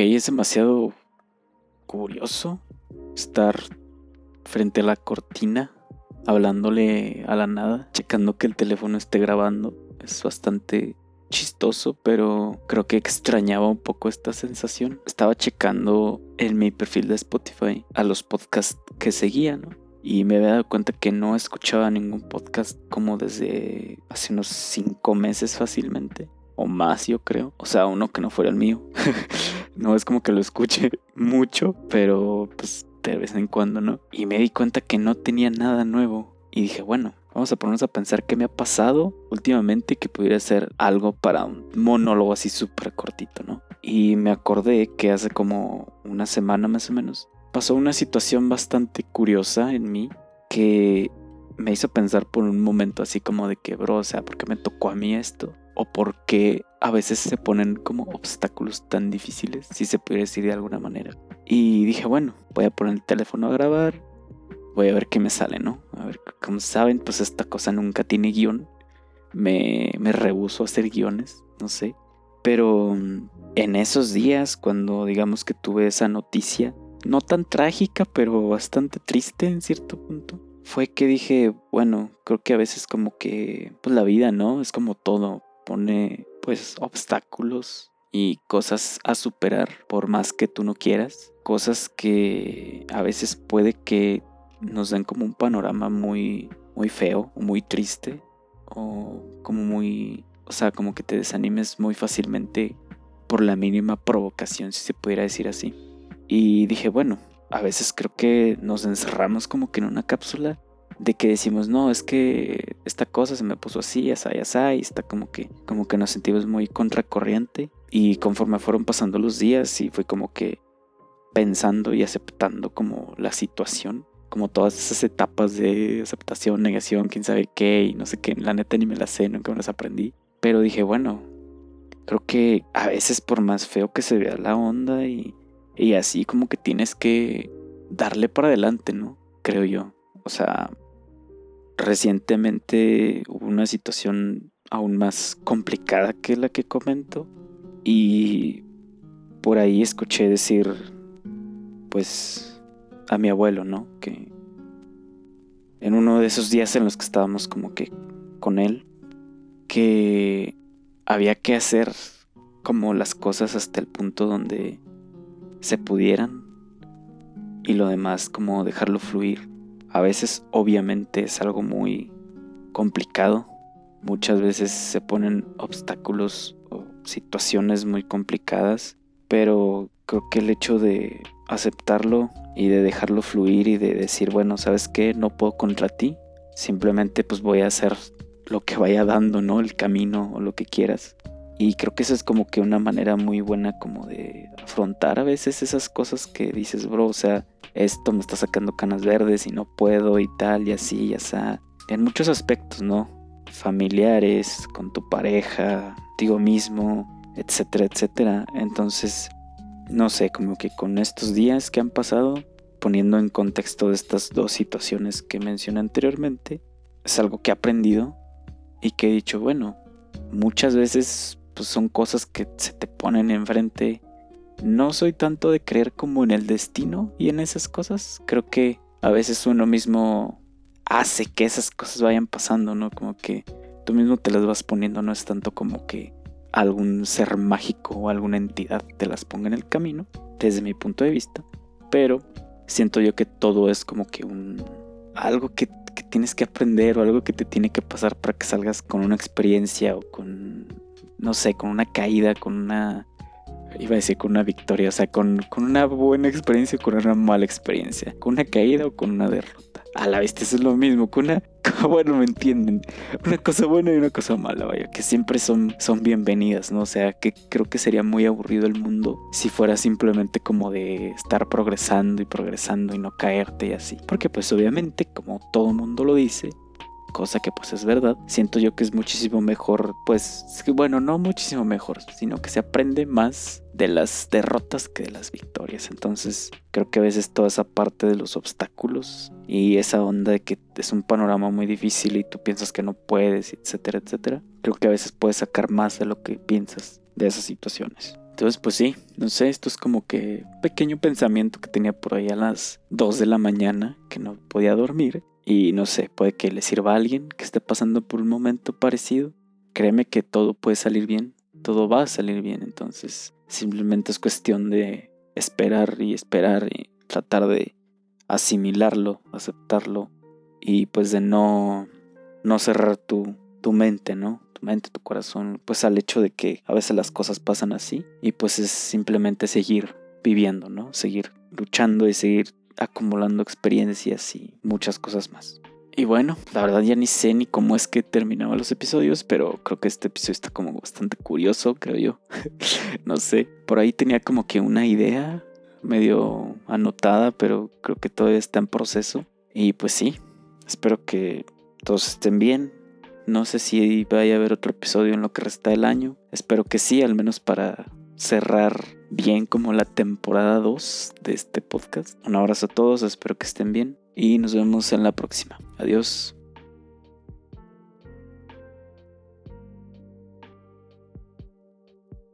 Es demasiado curioso estar frente a la cortina hablándole a la nada, checando que el teléfono esté grabando. Es bastante chistoso, pero creo que extrañaba un poco esta sensación. Estaba checando en mi perfil de Spotify a los podcasts que seguía, ¿no? Y me había dado cuenta que no escuchaba ningún podcast como desde hace unos cinco meses fácilmente. O más, yo creo. O sea, uno que no fuera el mío. no es como que lo escuche mucho, pero pues de vez en cuando, ¿no? Y me di cuenta que no tenía nada nuevo. Y dije, bueno, vamos a ponernos a pensar qué me ha pasado últimamente que pudiera ser algo para un monólogo así súper cortito, ¿no? Y me acordé que hace como una semana más o menos pasó una situación bastante curiosa en mí que me hizo pensar por un momento así como de que, bro, o sea, ¿por qué me tocó a mí esto? O por qué a veces se ponen como obstáculos tan difíciles, si se pudiera decir de alguna manera. Y dije, bueno, voy a poner el teléfono a grabar, voy a ver qué me sale, ¿no? A ver, como saben, pues esta cosa nunca tiene guion. Me, me rehuso a hacer guiones, no sé. Pero mm, en esos días, cuando digamos que tuve esa noticia, no tan trágica, pero bastante triste en cierto punto, fue que dije, bueno, creo que a veces como que, pues la vida, ¿no? Es como todo, pone pues obstáculos y cosas a superar por más que tú no quieras, cosas que a veces puede que nos den como un panorama muy muy feo, muy triste o como muy, o sea, como que te desanimes muy fácilmente por la mínima provocación, si se pudiera decir así. Y dije, bueno, a veces creo que nos encerramos como que en una cápsula de que decimos, no, es que esta cosa se me puso así, así, así, y está como que, como que nos sentimos muy contracorriente. Y conforme fueron pasando los días, y fue como que pensando y aceptando como la situación, como todas esas etapas de aceptación, negación, quién sabe qué, y no sé qué, la neta ni me la sé, nunca me las aprendí. Pero dije, bueno, creo que a veces por más feo que se vea la onda y, y así como que tienes que darle para adelante, ¿no? Creo yo. O sea, recientemente hubo una situación aún más complicada que la que comento y por ahí escuché decir pues a mi abuelo, ¿no? Que en uno de esos días en los que estábamos como que con él que había que hacer como las cosas hasta el punto donde se pudieran y lo demás como dejarlo fluir a veces obviamente es algo muy complicado. Muchas veces se ponen obstáculos o situaciones muy complicadas, pero creo que el hecho de aceptarlo y de dejarlo fluir y de decir, bueno, ¿sabes qué? No puedo contra ti. Simplemente pues voy a hacer lo que vaya dando, ¿no? El camino o lo que quieras. Y creo que esa es como que una manera muy buena como de afrontar a veces esas cosas que dices, bro, o sea, esto me está sacando canas verdes y no puedo y tal y así y así. En muchos aspectos, ¿no? Familiares, con tu pareja, contigo mismo, etcétera, etcétera. Entonces, no sé, como que con estos días que han pasado, poniendo en contexto estas dos situaciones que mencioné anteriormente, es algo que he aprendido y que he dicho, bueno, muchas veces pues son cosas que se te ponen enfrente. No soy tanto de creer como en el destino y en esas cosas. Creo que a veces uno mismo hace que esas cosas vayan pasando, ¿no? Como que tú mismo te las vas poniendo, no es tanto como que algún ser mágico o alguna entidad te las ponga en el camino, desde mi punto de vista. Pero siento yo que todo es como que un algo que, que tienes que aprender o algo que te tiene que pasar para que salgas con una experiencia o con no sé, con una caída, con una, iba a decir con una victoria, o sea, con, con una buena experiencia o con una mala experiencia, con una caída o con una derrota. A la vez, eso es lo mismo, con una, bueno, me entienden, una cosa buena y una cosa mala, vaya, que siempre son, son bienvenidas, ¿no? O sea, que creo que sería muy aburrido el mundo si fuera simplemente como de estar progresando y progresando y no caerte y así. Porque pues obviamente, como todo mundo lo dice, cosa que pues es verdad, siento yo que es muchísimo mejor, pues bueno, no muchísimo mejor, sino que se aprende más de las derrotas que de las victorias. Entonces creo que a veces toda esa parte de los obstáculos y esa onda de que es un panorama muy difícil y tú piensas que no puedes, etcétera, etcétera, creo que a veces puedes sacar más de lo que piensas de esas situaciones. Entonces, pues sí, no sé, esto es como que pequeño pensamiento que tenía por ahí a las 2 de la mañana, que no podía dormir. Y no sé, puede que le sirva a alguien que esté pasando por un momento parecido. Créeme que todo puede salir bien, todo va a salir bien. Entonces, simplemente es cuestión de esperar y esperar y tratar de asimilarlo, aceptarlo y pues de no, no cerrar tu, tu mente, ¿no? Tu mente, tu corazón, pues al hecho de que a veces las cosas pasan así y pues es simplemente seguir viviendo, ¿no? Seguir luchando y seguir acumulando experiencias y muchas cosas más. Y bueno, la verdad ya ni sé ni cómo es que terminaban los episodios, pero creo que este episodio está como bastante curioso, creo yo. no sé, por ahí tenía como que una idea medio anotada, pero creo que todavía está en proceso. Y pues sí, espero que todos estén bien. No sé si vaya a haber otro episodio en lo que resta del año. Espero que sí, al menos para cerrar bien como la temporada 2 de este podcast. Un abrazo a todos, espero que estén bien y nos vemos en la próxima. Adiós.